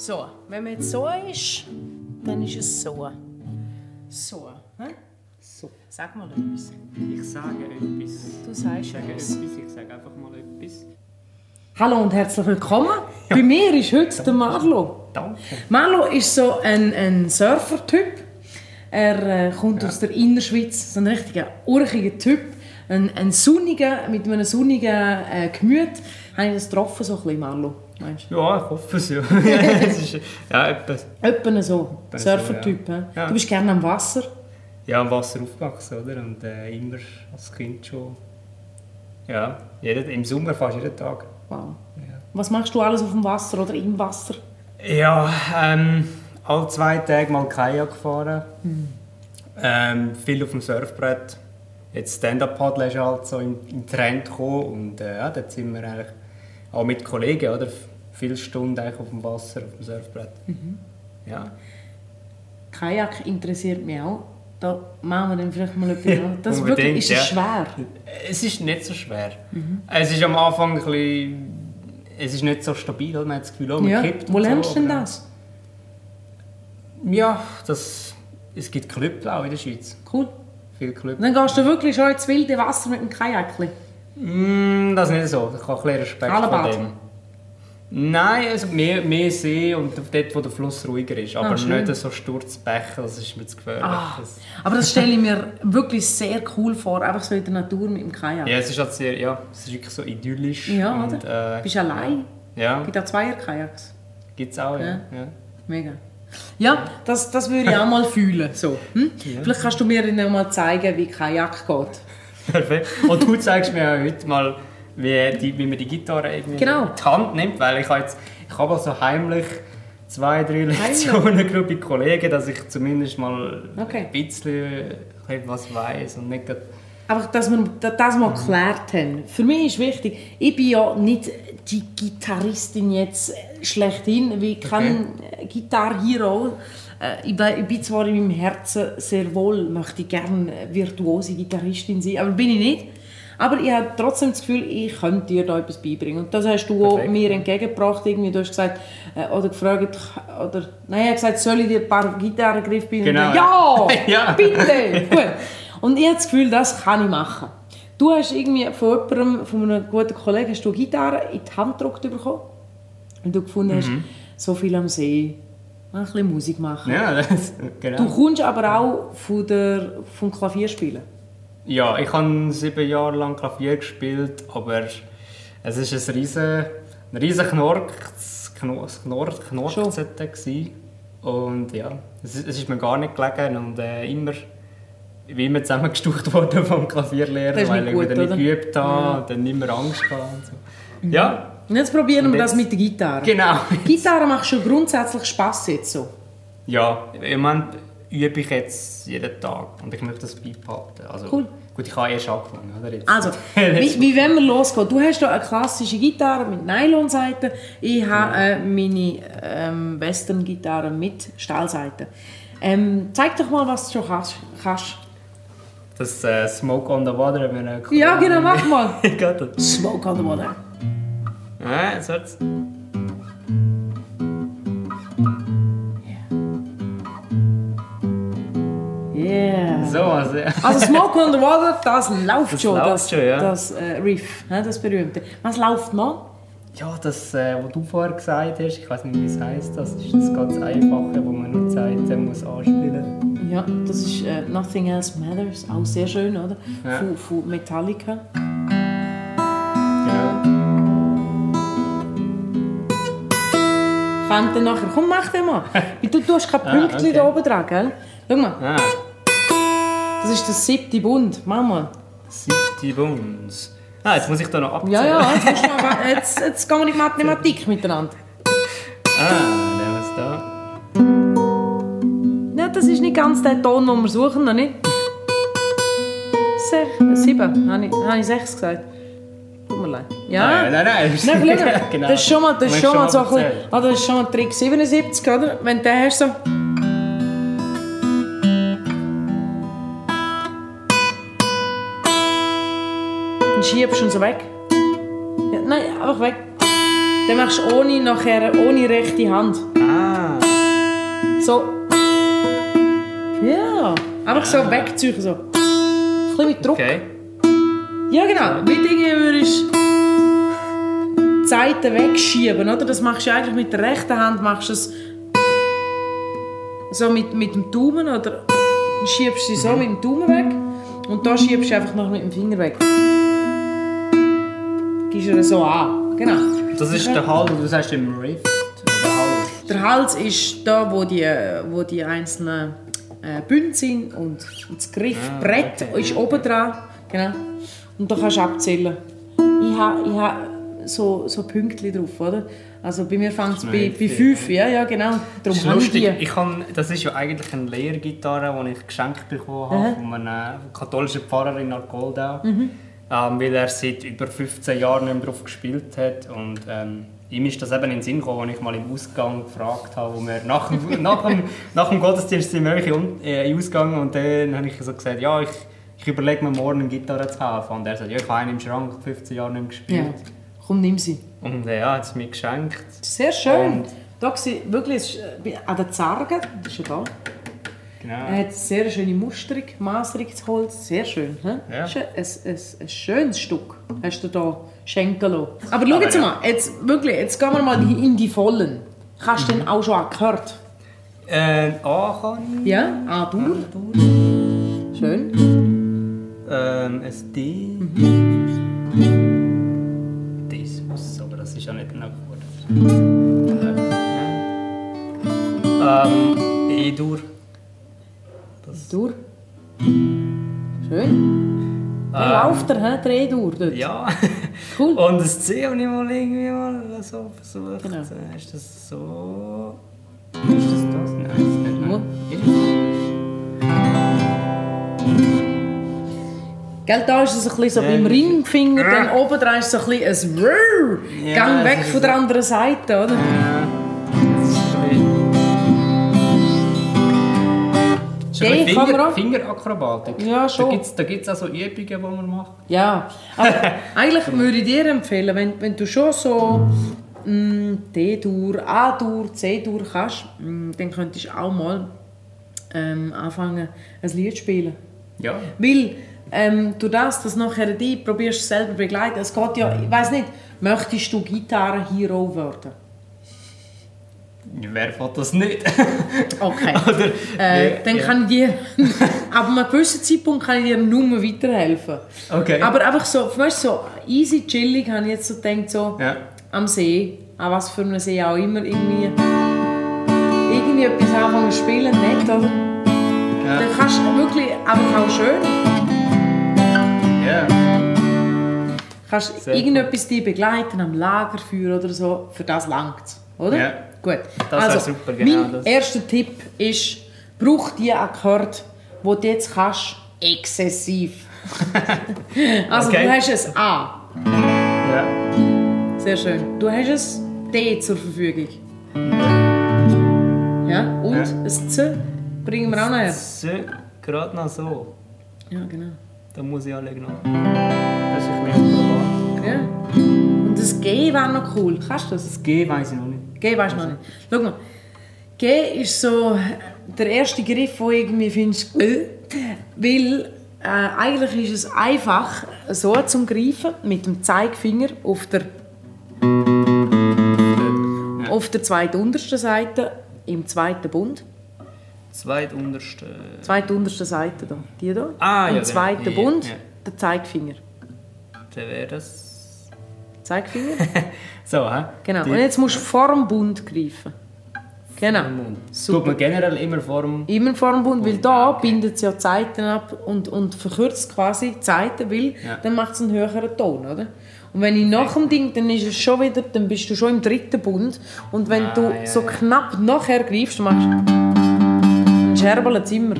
So, wenn man jetzt so ist, dann ist es so. So, hä? So, Sag mal etwas. ich sage etwas. Du sagst Ich sage etwas. etwas, ich sage einfach mal etwas. Hallo und herzlich willkommen. Bei mir ist heute der Marlo. Danke. Marlo ist so ein, ein Surfer-Typ. Er äh, kommt aus der Innerschweiz, so ein richtiger urchiger Typ. Ein, ein sonniger, mit einem sonnigen äh, Gemüt. Habe ich das getroffen, so ein bisschen, Marlo? Meinst du? Ja, ich hoffe es ja. es ist, ja, etwas. Etwa so, so, Surfer-Typ. ja. hä? Ja. Du bist gerne am Wasser. Ja, am Wasser aufgewachsen, oder? Und äh, immer als Kind schon. Ja, jeden, im Sommer fast jeden Tag. Wow. Ja. Was machst du alles auf dem Wasser oder im Wasser? Ja, ähm, alle zwei Tage mal Kajak gefahren. Ähm, viel auf dem Surfbrett. Jetzt Stand-Up-Paddle ist halt so im, im Trend gekommen und äh, ja, dort sind wir eigentlich auch mit Kollegen, oder? Viele Stunden eigentlich auf dem Wasser, auf dem Surfbrett. Ja. Kajak interessiert mich auch. Da machen wir dann vielleicht mal etwas an. Das wirklich, ist es ja. schwer? Es ist nicht so schwer. Es ist am Anfang ein bisschen, es ist nicht so stabil, man hat das Gefühl, oh, man Ja. kippt Wo lernst so, du denn aber- das? Ja, das, es gibt Clubs auch in der Schweiz. Cool. Viele Clubs. Dann gehst du wirklich schon ins wilde Wasser mit dem Kajakli. Mm, das nicht so. Ich habe ein bisschen Respekt vor Hallenbad? dem. Nein, also mehr, mehr See und dort, wo der Fluss ruhiger ist. Aber Ah, nicht so Sturzbäche, das ist mir zu gefährlich. Ah, aber das stelle ich mir wirklich sehr cool vor, einfach so in der Natur mit dem Kajak. ja, es ist halt sehr, ja, es ist wirklich so idyllisch. Ja, und, oder? Äh, Bist du allein? Ja, Es gibt auch Zweier-Kajaks. gibt es auch, ja. Ja. ja. Mega. Ja, das, das würde ich auch mal fühlen. So. Hm? Vielleicht kannst du mir dann mal zeigen, wie Kajak geht. Perfekt. Und du zeigst mir auch heute mal, wie, die, wie man die Gitarre irgendwie Genau. in die Hand nimmt, weil ich habe jetzt, ich habe also heimlich zwei, drei Lektionen bei Kollegen, dass ich zumindest mal Okay. ein bisschen etwas weiß und nicht Einfach, dass wir das mal geklärt haben. Für mich ist wichtig, ich bin ja nicht die Gitarristin jetzt schlechthin, wie kein Guitar Hero. Äh, Ich bin zwar in meinem Herzen sehr wohl, möchte ich gerne virtuose Gitarristin sein, aber bin ich nicht. Aber ich habe trotzdem das Gefühl, ich könnte dir da etwas beibringen. Und das hast du Perfekt. mir entgegengebracht. Irgendwie. Du hast gesagt, äh, oder gefragt, oder, nein, ich habe gesagt, soll ich dir ein paar Gitarrengriffe beibringen? Genau, Ja, ja. bitte! Gut. Und ich habe das Gefühl, das kann ich machen. Du hast irgendwie von jemandem, von einem guten Kollegen, hast du Gitarre in die Hand gedrückt bekommen. Und du gefunden hast, so viel am See, ein bisschen Musik machen. Ja, das, genau. Du kommst aber auch von der, vom Klavierspielen. Ja, ich habe sieben Jahre lang Klavier gespielt, aber es ist ein riesen, ein riesen Knork, Knor, Knor, Knorkzette gsi. Und ja, es, ist- es ist mir gar nicht gelegen und äh, immer, wie immer zusammengestucht worden vom Klavierlehrer, weil ich gut, wieder nicht geübt habe Ja. und dann immer Angst hatte. Und so. Ja, Und jetzt probieren Und wir das mit der Gitarre. genau. Gitarre macht schon grundsätzlich Spass jetzt so. Ja, im Moment übe ich jetzt jeden Tag und ich möchte das beibehalten. Also, Cool. Gut, ich habe erst angefangen. Oder? Jetzt. Also, wie, wie wollen wir losgehen? Du hast hier eine klassische Gitarre mit Nylonseiten. Ich habe äh, meine ähm, Western-Gitarre mit Stahlseiten. Ähm, zeig doch mal, was du schon hast, kannst. Das äh, Smoke on the Water äh, Ja, genau, mach mal. Smoke on the water. Ja, so jetzt. Yeah. So, also, ja. Also Smoke on the Water, das läuft Das schon, läuft das, schon, ja. das äh, Riff, ne, das berühmte. Was läuft noch? ja, das, äh, was du vorher gesagt hast, ich weiß nicht, wie es heisst, das ist das ganz Einfache, wo man nur Zeit muss anspielen Ja, das ist äh, Nothing Else Matters, auch sehr schön, oder? Ja. Von, von Metallica. Kommt dann nachher. Komm, mach den mal. Weil Du, du hast kein Ah, Pünktchen okay. da oben dran, gell? Schau mal, Ah, das ist der siebte Bund. Mach mal. siebte Buns. Ah, jetzt muss ich da noch abzählen. Ja, ja, jetzt, musst du mal, jetzt, jetzt gehen wir in die Mathematik miteinander. Ah, nehmen wir es da. Ja, das ist nicht ganz der Ton, den wir suchen, noch nicht? Sech, sieben, habe ich, habe ich sechs gesagt. Tut mir leid. Ja? Nein, nein, nein. Nein, genau. das ist schon mal, das ist schon mal so ein bisschen, ah, das ist schon mal Trick 77, oder? Wenn den hast, so... Dann schiebst du ihn so weg. Ja, nein, einfach weg. Dann machst du ohne, nachher, ohne rechte Hand. Ah. So. Ja. Einfach so wegziehen. So. Ein bisschen mit Druck. Okay. Ja, genau. Mit irgendwie würdest du die Seiten wegschieben, oder? Das machst du eigentlich mit der rechten Hand, machst du es so mit, mit dem Daumen, oder schiebst sie so mit dem Daumen weg und da schiebst du einfach noch mit dem Finger weg. Gibst du so an. Genau. Das ist der Hals, du sagst im Rift. Der Hals. Der Hals ist da, wo die, wo die einzelnen äh, Bünde sind und, das Griffbrett okay. ist oben dran. Genau. Und da kannst du abzählen. Ich habe ich ha so, so Pünktchen drauf, oder? Also bei mir fängt es bei, bei fünf, ja, ja genau. Das Darum ist habe ich lustig. die. Ich kann, das ist ja eigentlich eine Lehrgitarre, die ich geschenkt bekommen habe von einem katholischen Pfarrer in Argoldau. Mhm. Ähm, weil er seit über 15 Jahren nicht mehr drauf gespielt hat. Und ähm, ihm ist das eben in den Sinn gekommen, als ich mal im Ausgang gefragt habe, wo wir nach dem, nach dem, nach dem Gottesdienst sind wir äh, in den Ausgang und dann habe ich so gesagt, ja, ich, ich überlege mir morgen eine Gitarre zu kaufen. Und er sagt, ja, ich habe eine im Schrank, 15 Jahre nicht mehr gespielt. Ja. Komm, nimm sie. Und äh, ja, hat es mir geschenkt. Sehr schön. Und- da sie wirklich äh, an der Zarge, das ist ja da. Genau. Er hat sehr schöne Musterung, maserliches Holz, sehr schön. He? Ja. Das ist ein, ein, ein schönes Stück, hast du da schenken lassen. Aber schau jetzt ja. mal, jetzt, wirklich, jetzt gehen wir mal in die Vollen. Hast du Mhm. denn auch schon gehört? Äh, A kann ich. Ja, A-Dur. Schön. Ähm, ein D. Das muss, aber das ist ja nicht ein Akkord. Ähm, E-Dur. Dur. Schön. Wie läuft der, he? der E-Dur dort? Ja. Cool. Und das C habe ich mal irgendwie mal so versucht. Genau. Ist das so? Ist das das? Nein, das ist nicht. Nein. Gell, da ist es ein bisschen so beim Ringfinger, dann oben dran ist so ein bisschen ein. Ja, Gang weg von der anderen Seite, oder? Ja. Man Finger. Fingerakrobatik. Ja, schon. Da gibt es da gibt's auch so Übungen, die man macht. Ja, aber eigentlich würde ich dir empfehlen, wenn, wenn du schon so mm, D-Dur, A-Dur, C-Dur kannst, mm, dann könntest du auch mal ähm, anfangen, ein Lied zu spielen. Ja. Weil ähm, du das, das nachher die probierst selber begleiten. Es geht ja, ich weiß nicht, möchtest du Gitarre-Hero werden? Wer will das nicht? Okay. Oder, Äh, dann ja. kann ich dir, ab einem gewissen Zeitpunkt kann ich dir nur weiterhelfen. Okay. Aber einfach so, weißt, so easy, chillig, habe ich jetzt so gedacht, so Ja. am See, an was für einem See auch immer, irgendwie, irgendwie etwas anfangen zu spielen, nett, oder? Ja. Dann kannst du wirklich, aber auch schön, ja. kannst Sehr irgendetwas die begleiten, am Lagerfeuer oder so, für das langt oder? Ja. Gut. Das also, super, genau mein das. erster Tipp ist, brauch die Akkorde, die du jetzt kannst, exzessiv. also Okay. du hast ein A, ja. sehr schön. Du hast ein D zur Verfügung. Ja, und Ja. ein C bringen wir auch noch her. So, gerade noch so. Ja, genau. Da muss ich alle noch. Das ist mir klar. Ja. Und das G wäre noch cool. Kannst du das? Das G weiß ich noch nicht. G weißt du noch nicht. Schau mal. G ist so der erste Griff, wo irgendwie findest, äh, weil äh, eigentlich ist es einfach so zum Greifen mit dem Zeigefinger auf der auf der zweituntersten Seite im zweiten Bund, Zweitunterste. zweitunterste Seite da, die da, Ah, ja, im genau. zweiten Ja, Bund ja. der Zeigefinger, Dann wäre das. Zeigefinger, So, hä? genau. Die- Und jetzt musst du vor dem Bund greifen, genau. Tut man generell immer vor dem. Immer vor dem Bund, weil da bindet es ja Zeiten ab und, und verkürzt quasi die Zeiten, weil Ja. dann macht es einen höheren Ton, oder? Und wenn ich nach dem Ding, dann ist es schon wieder, dann bist du schon im dritten Bund und wenn Ah, du ja, so ja. knapp nachher greifst, dann machst du scherbeln immer,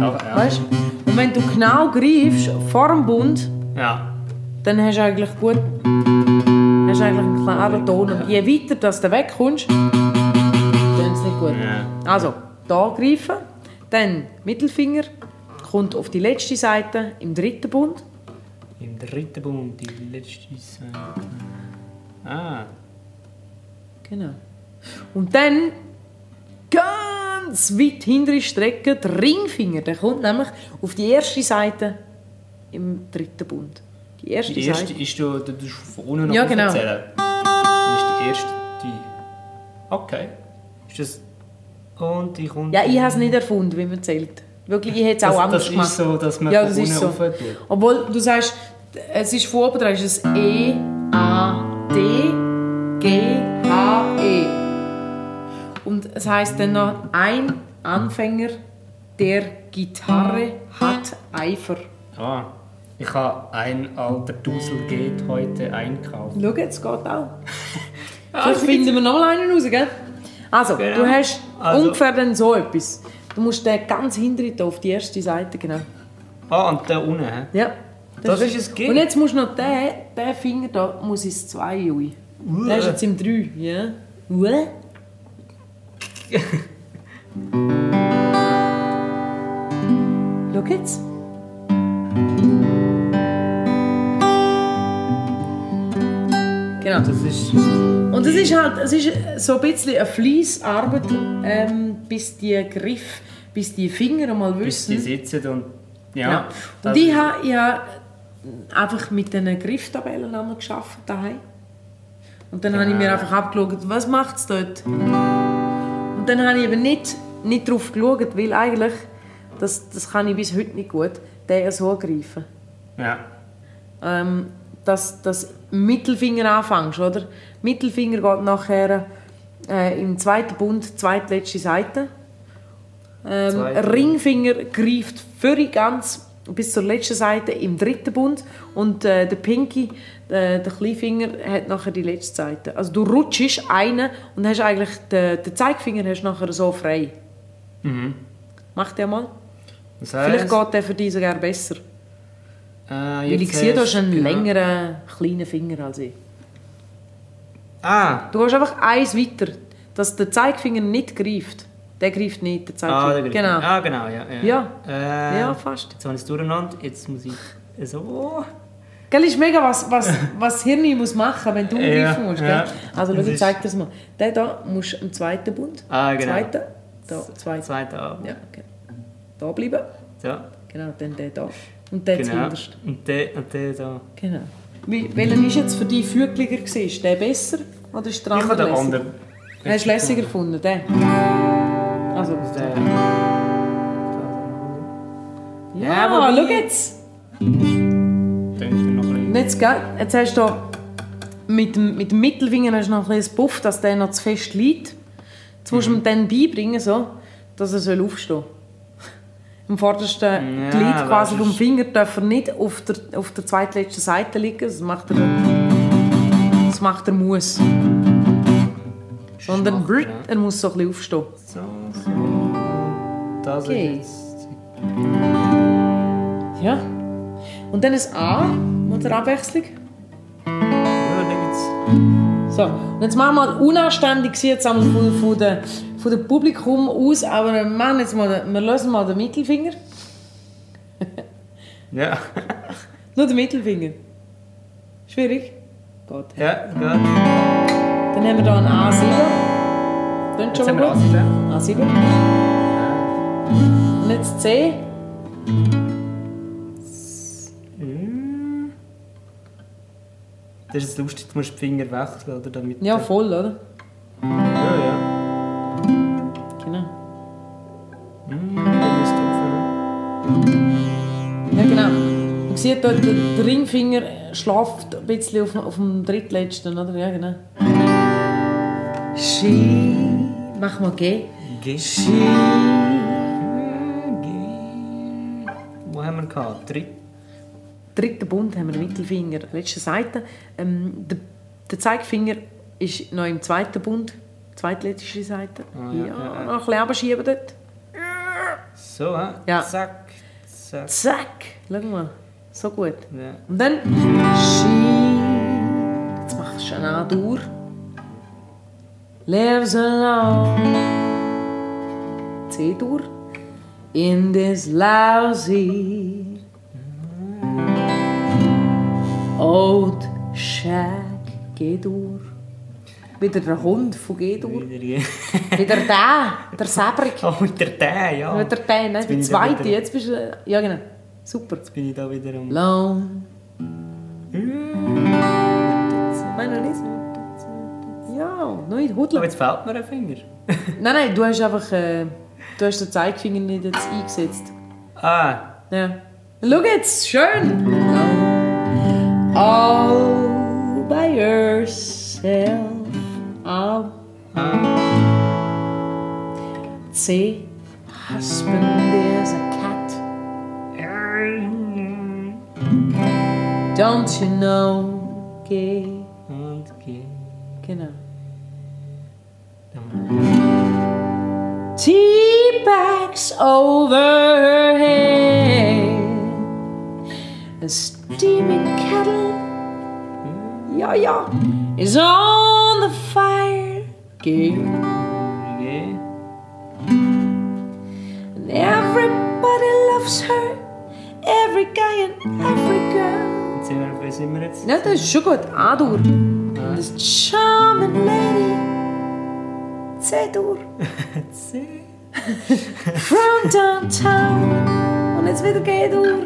Da, ja. weißt? Und wenn du genau greifst vor dem Bund, Ja. Dann hast du eigentlich gut, hast eigentlich einen klaren Ton und je weiter dass du wegkommst, dann es nicht gut. Also, da greifen, dann Mittelfinger, kommt auf die letzte Seite im dritten Bund. Im dritten Bund, die letzte Seite. Ah, Genau. Und dann ganz weit hintere Strecke der Ringfinger. Der kommt nämlich auf die erste Seite im dritten Bund. Die erste, die erste ist du, du tust von unten noch Ja, genau. aufzählen. Das ist die erste. Die. Okay. Ist das. Und die kommt. Ja, ich habe es nicht erfunden, wie man zählt. Wirklich, ich hätte es auch das, anders das gemacht. ist so, dass man Ja, von das ist unten so. Obwohl, du sagst, es ist von oben dran, ist es E, A, D, G, H, E. Und es heißt dann noch, ein Anfänger der Gitarre hat Eifer. Ah, ich habe ein alter Dusel geht heute einkaufen. Schau, jetzt geht auch. Vielleicht finden wir noch mal einen raus, gell? Also, Genau. du hast Also- ungefähr dann so etwas. Du musst den ganz hinten auf die erste Seite, genau. Ah, und da unten, hä? Ja. Das ist ein G. Und jetzt musst du noch den, den Finger da, muss ins 2 ui. Der ist jetzt im 3, ja. Uah. Schau jetzt. Genau. Das ist. Und es ist halt, es ist so ein bisschen eine Fleissarbeit, ähm, bis die Griff, bis die Finger mal Bis die wissen. sitzen und. Ja. Ja. Und ich habe ja einfach mit diesen Grifftabellen einmal geschafft daheim. Und dann habe ich mir einfach abgeschaut, was macht es dort. Und dann habe ich eben nicht, nicht darauf geschaut, weil eigentlich, das, das kann ich bis heute nicht gut, den so greifen. Ja. Ähm, dass das Mittelfinger anfängst, oder? Mittelfinger geht nachher äh, im zweiten Bund, zweitletzte Seite. Ähm, Zweite. Ringfinger greift völlig ganz bis zur letzten Seite im dritten Bund und äh, der Pinky, äh, der Kleinfinger, hat nachher die letzte Seite. Also du rutschst einen und hast eigentlich den, den Zeigefinger hast nachher so frei. Mhm. Mach der mal. Das Vielleicht heisst, geht der für dich sogar besser. Äh, Weil ich sehe, du hast einen genau- längeren, kleinen Finger als ich. Ah, Du gehst einfach eins weiter, dass der Zeigefinger nicht greift. Der greift nicht, der Zeigefinger. ah, der Griff. genau. Ah, genau, ja. Ja, Ja. Äh, Ja, fast. Jetzt habe ich es durcheinander. Jetzt muss ich so. Gell, ist mega, was, was, was Hirn muss machen wenn du greifen musst. Gell? ja. Also, schau, ich zeig dir das mal. Der da musst du im zweiten Bund. Ah, genau. Zweiten. Da, zweiter. Zweite ab. Ja, okay. Da bleiben. So. Genau, dann der da. Und der Genau. zuhinterst. Und der, und der da. Genau. Wie, welcher ist jetzt für dich fügliger? Ist der besser oder ist der Ich habe andere den lässiger? anderen. Hast du lässiger gefunden, der? Also, Der. ja, Ja, aber schau jetzt. Ich Und jetzt, gell, jetzt hast du da mit dem, mit dem Mittelfinger hast du noch ein bisschen Puff, dass der noch zu fest liegt. Jetzt musst du Mhm. ihm dann beibringen, so, dass er aufstehen soll. Im vordersten Ja, Glied quasi vom. Finger darf er nicht auf der, auf der zweitletzten Seite liegen. Das macht er, das macht er muss. Sondern brrrt, ja. er muss so ein bisschen aufstehen. So, so. Das Okay. ist. Ja. Und dann ein A, mit der Abwechslung. Ja, da gibt's. So, und jetzt machen wir mal unanständig jetzt einmal von, von, der, von dem Publikum aus, aber wir, machen jetzt mal, wir lösen mal den Mittelfinger. Ja. Nur den Mittelfinger. Schwierig? Geht. Ja, gut. Dann haben wir hier einen A7. Klingt schon mal A7. gut. A7. Und jetzt C. Mm. Das ist lustig, du musst die Finger wechseln, oder? Damit Ja, voll, oder? Sieht dort, der, der Ringfinger schläft ein bisschen auf, auf dem drittletzten, oder? Ja, genau. Ski. Mach mal G. G. Ski. G. Wo haben wir gehabt? Dritt. Dritten Bund haben wir den Mittelfinger, letzte Seite. Ähm, der, der Zeigefinger ist noch im zweiten Bund, zweitletzte Seite. Ah, ja, ja, ja, noch ein bisschen runterschieben dort. So, hä? Ja. Zack, zack. Zack, schau mal, so gut. Ja. Und dann Ski. Jetzt machst du eine durch. Lives alone. C durch. In this lousy Old Shag G-Dur. Wieder der Hund von G-Dur. Wieder, Wieder der, der Säbrig. oh, wieder der, ja. Wieder der, ne? Da zweite. Jetzt bist du... Ja, genau. Super. Jetzt bin ich da wieder am... Nein, nicht. Ja, noch nicht. Aber Hudler. jetzt fehlt mir ein Finger. Nein, nein, du hast einfach... Äh, du hast den Zeigefinger nicht jetzt eingesetzt. Ah, Ja. Schau jetzt, schön. All by yourself. Ah. C. Husband is a Don't you know? G. und geh. Genau. Tea bags over her head. A steaming kettle. Yeah, yeah. Is on the fire. Gay. Geh. And everybody loves her. Every guy and every sind wir, wo sind wir jetzt? Ja, das ist schon gut. A-Dur. Das charming lady. C-Dur. C. From downtown. Und jetzt wieder G-Dur.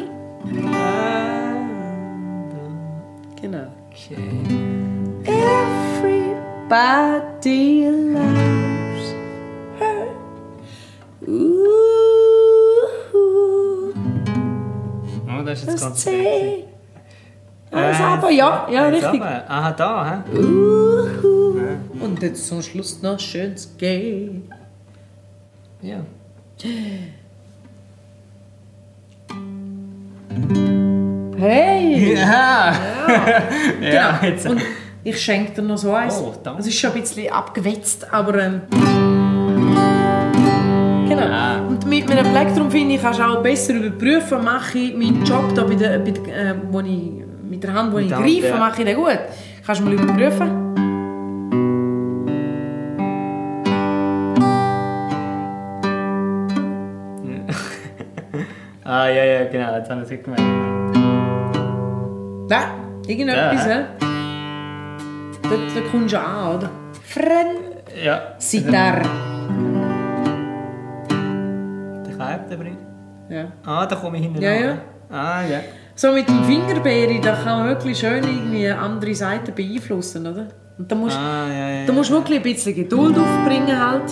Ah, Genau. okay. Everybody loves her. Ooh. Oh, das ist jetzt ganz C. Äh, aber, ja, ja, richtig. runter. Aha, da, hä? Uhu. Und jetzt zum Schluss noch schönes G. Ja. Hey! Ja! Ja, Genau. jetzt. Und ich schenke dir noch so eins. Oh, danke. Es ist schon ein bisschen abgewetzt, aber. Ähm, genau. Ah. Und mit einem Plektrum finde ich, kannst du auch besser überprüfen, mache ich meinen Job da bei der, bei der, äh, wo ich, mit der Hand, wo ich der Hand, greife, ja. mache ich den gut. Kannst du mal überprüfen? Ah, ja, ja, genau, jetzt haben wir es gemerkt. Da, irgendetwas, Ja. Da, da kommst du an, oder? Fren. Ja. Sitar. Der Kalb da drin. Ja. Ah, da komme ich hinten Ja, an. ja. Ah, ja. So mit dem Fingerbeere, da kann man wirklich schön irgendwie andere Seiten beeinflussen, oder? Und da musst, Ah, ja, ja. da musst du wirklich ein bisschen Geduld aufbringen halt.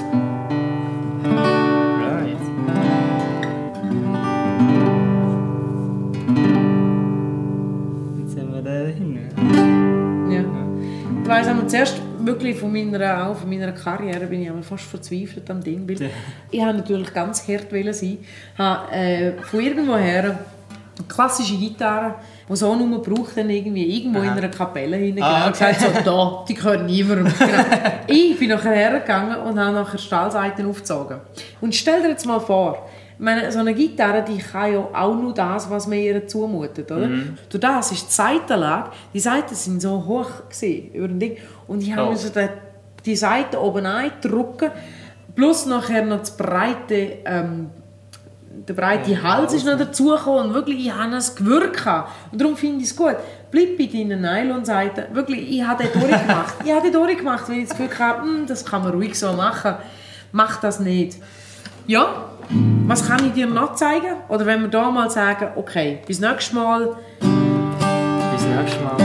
Right. Jetzt sind wir da hinten. Ja. Ich weiss aber zuerst wirklich von meiner, auch von meiner Karriere bin ich einmal fast verzweifelt am Ding, weil ich habe natürlich ganz hart wollen sein. habe äh, von irgendwoher klassische Gitarre, die so nur braucht, dann irgendwie irgendwo in einer Kapelle hinten Ah, okay. gesagt so, da, die gehören niemandem. Genau. ich bin nachher hergegangen und habe nachher Stahlseiten aufgezogen. Und stell dir jetzt mal vor, meine, so eine Gitarre, die kann ja auch nur das, was man ihr zumutet, oder? Mhm. Durch das ist die Seitenlage, die Seiten sind so hoch gewesen, über dem Ding, und ich habe Oh. müssen die, die Seite oben eindrücken, plus nachher noch das breite, ähm, der breite Hals ist noch dazugekommen und wirklich, ich habe Gewürg gehabt. Und darum finde ich es gut. Bleib bei deinen Nylon-Seiten. Wirklich, ich habe den durchgemacht. ich habe den durchgemacht, weil ich das Gefühl hatte, hm, das kann man ruhig so machen. Mach das nicht. Ja, was kann ich dir noch zeigen? Oder wenn wir da mal sagen, okay, bis nächstes Mal. Bis nächstes Mal.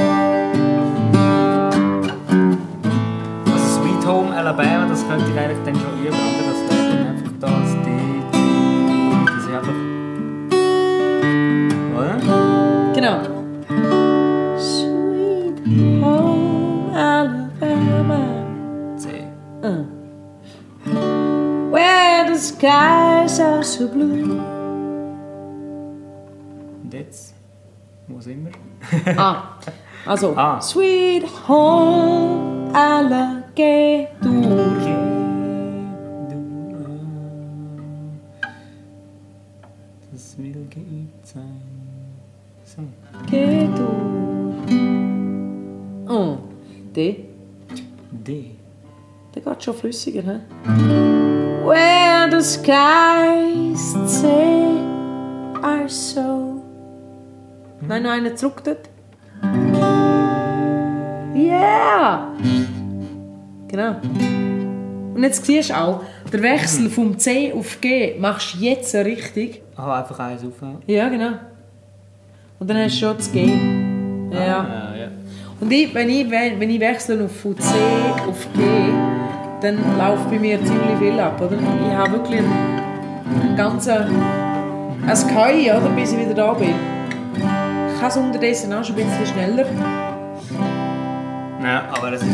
Also Sweet Home Alabama, das könnte ich eigentlich dann schon üben, Wo sind wir? Ah, also. Ah. Sweet home Alligator. Das will geübt sein. So. Gator. Oh, D. D. Der geht schon flüssiger, hä? Where the skies say are so. Nein, noch einen zurück dort. Yeah! Genau. Und jetzt siehst du auch, der Wechsel vom C auf G machst du jetzt so richtig. Ah, einfach eins auf. Ja, genau. Und dann hast du schon das G. Ja. Ja, ja. Und ich, wenn, ich, wenn ich wechsle auf von C auf G, dann läuft bei mir ziemlich viel ab. Oder? Ich habe wirklich einen, einen ganzen ein Kai, oder, bis ich wieder da bin. Ich kann es unterdessen auch schon ein bisschen schneller, Ja, aber es ist...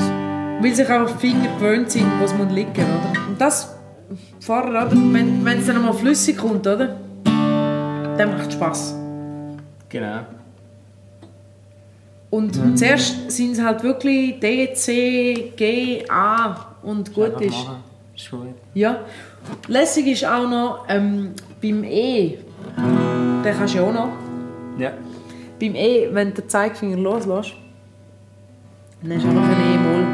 weil sich auch die Finger gewöhnt sind, wo es muss liegen oder? Und das vorher, oder? wenn wenn es dann mal flüssig kommt, oder? dann macht es Spass. Genau. Und zuerst sind es halt wirklich D, C, G, A und gut Einfach ist. machen. Ist gut. Ja. Lässig ist auch noch ähm, beim E. Den kannst du ja auch noch. Ja. Beim E, wenn du den Zeigefinger loslässt, dann du auch noch ein E-Moll.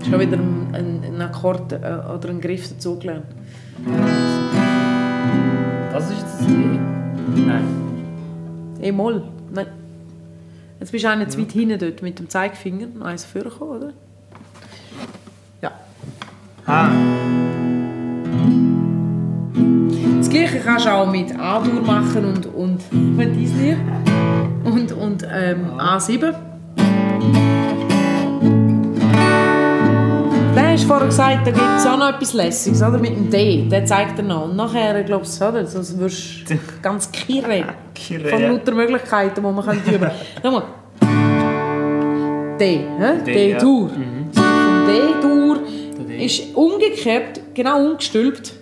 Hast du wieder einen, einen einen Akkord äh, oder einen Griff dazugelernt. Das ist jetzt das E. Nein. E-Moll. Nein. Jetzt bist du auch nicht zu weit hinten dort mit dem Zeigefinger. Noch eins vorgekommen, oder? Ja. Ah. Kannst du auch mit A-Dur machen und, und dies nicht. Und, und ähm, A7. Der hast vorher gesagt, da gibt es auch noch etwas Lässiges, oder? Mit dem D. Der zeigt er noch. Und nachher, glaubst du, oder? Sonst wirst du ganz kirre. Von lauter Möglichkeiten, die man kann üben mal. D. hä? D, ja. D-Dur. Vom D-Dur ist umgekehrt, genau umgestülpt.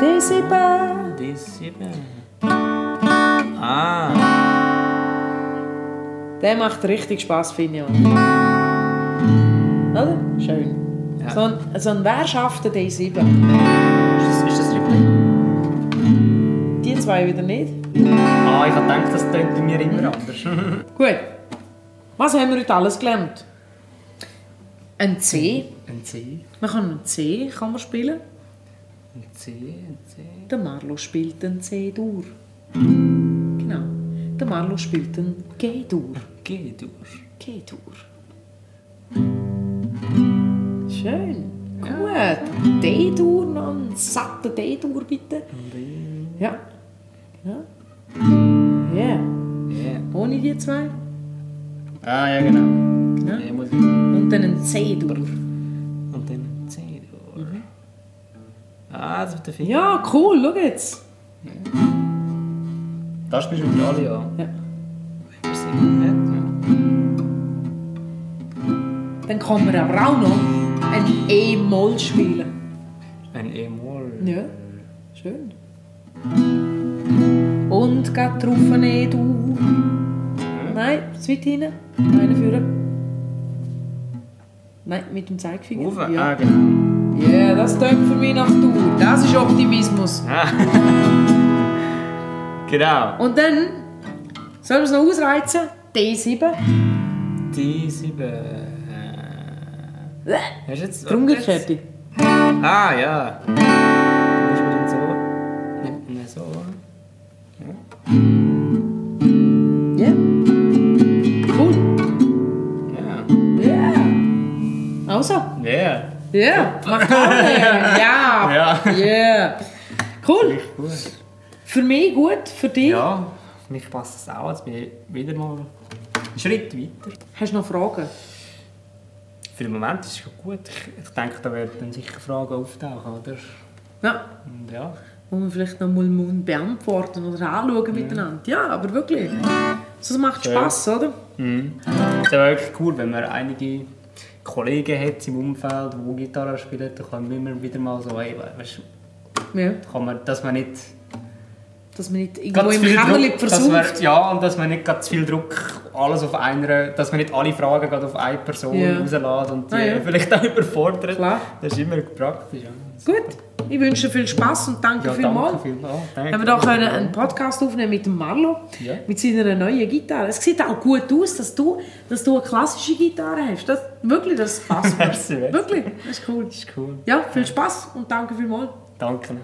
D7. D7. Ah. Der macht richtig Spass, finde ich. Oder? Schön. Ja. So ein, so ein Wer schafft den D7? Ist das, ist das richtig? Die zwei wieder nicht. Ah, ich habe gedacht, das bei mir immer anders. Gut. Was haben wir heute alles gelernt? Ein C. Ein C. Man kann einen C kann man spielen. Ein C. Ein C. Der Marlo spielt einen C-Dur. Genau. Der Marlo spielt einen G-Dur. G durch. G-Dur. Schön. Gut. D-Dur noch. Einen satten D-Dur bitte. Ja. Ja. Ja. Ja. Ohne die zwei. Ah, ja, genau. Ich. Und dann ein C-Dur. Ah, das wird der Finger. Ja, cool. Schau jetzt. Das spielst du mit alle an. Ja. Dann kann man aber auch noch ein E-Moll spielen. ja. Ein E-Moll. Ja. Schön. Und geht drauf ein E-Dur. Nein, zu weit hinten. Einen führen. Nein, mit dem Zeigefinger. Rauf? Ja. Ah, genau. Ja, das tönt für mich nach Dur. Das ist Optimismus. Genau. Und dann, sollen wir es noch ausreizen? D7. D7. Äh, hast du jetzt... Der Umgekehrte. Ah, ja. Du musst mir dann so... Nimmt man so. Ja. Cool. Ja. Ja. Also. Ja. Ja. Nicht. Ja. Ja. Ja. Cool. Für mich gut, für dich. Ja, für mich passt das auch. Jetzt bin ich wieder mal einen Schritt weiter. Hast du noch Fragen? Für den Moment ist es schon gut. Ich, ich denke, da werden dann sicher Fragen auftauchen, oder? Ja. Und ja. Die wir vielleicht noch mal mun- beantworten oder anschauen miteinander. Ja, aber wirklich. Das macht. Spass, oder? Mhm. Es aber wirklich cool, wenn man einige Kollegen hat im Umfeld, die Gitarre spielen, dann kann man immer wieder mal so, hey, weißt, Ja. kann man, dass man nicht Dass man nicht irgendwo im viel Kämmerli versucht. ja, und dass man nicht ganz viel Druck alles auf einer, dass man nicht alle Fragen gerade auf eine Person Ja. rauslässt und die Ah, ja. vielleicht auch überfordert. Klar. Das ist immer praktisch. Ja. Gut. Ich wünsche dir viel Spass und danke Ja, vielmals. danke vielmals. Danke. Haben wir da können einen Podcast aufnehmen mit dem Marlo, Ja. mit seiner neuen Gitarre. Es sieht auch gut aus, dass du, dass du eine klassische Gitarre hast. Das, wirklich, das passt. Wirklich, das ist cool. ist cool. Ja, viel Spaß und danke vielmals. Danke.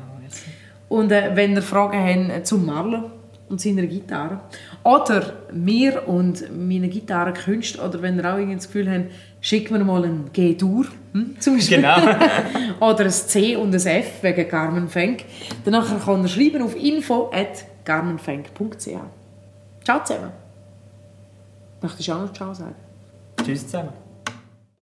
Und äh, wenn ihr Fragen habt äh, zum Marlo und seiner Gitarre. Oder mir und meine Gitarrenkünste. Oder wenn ihr auch irgendwie das Gefühl habt, schickt mir mal ein G-Dur. Hm, zum Beispiel. Genau. Oder ein C und ein F wegen Carmen Fenk. Danach kann er schreiben auf info.carmenfenk.ch. Ciao zusammen. Möchtest du auch noch Ciao sagen? Tschüss zusammen.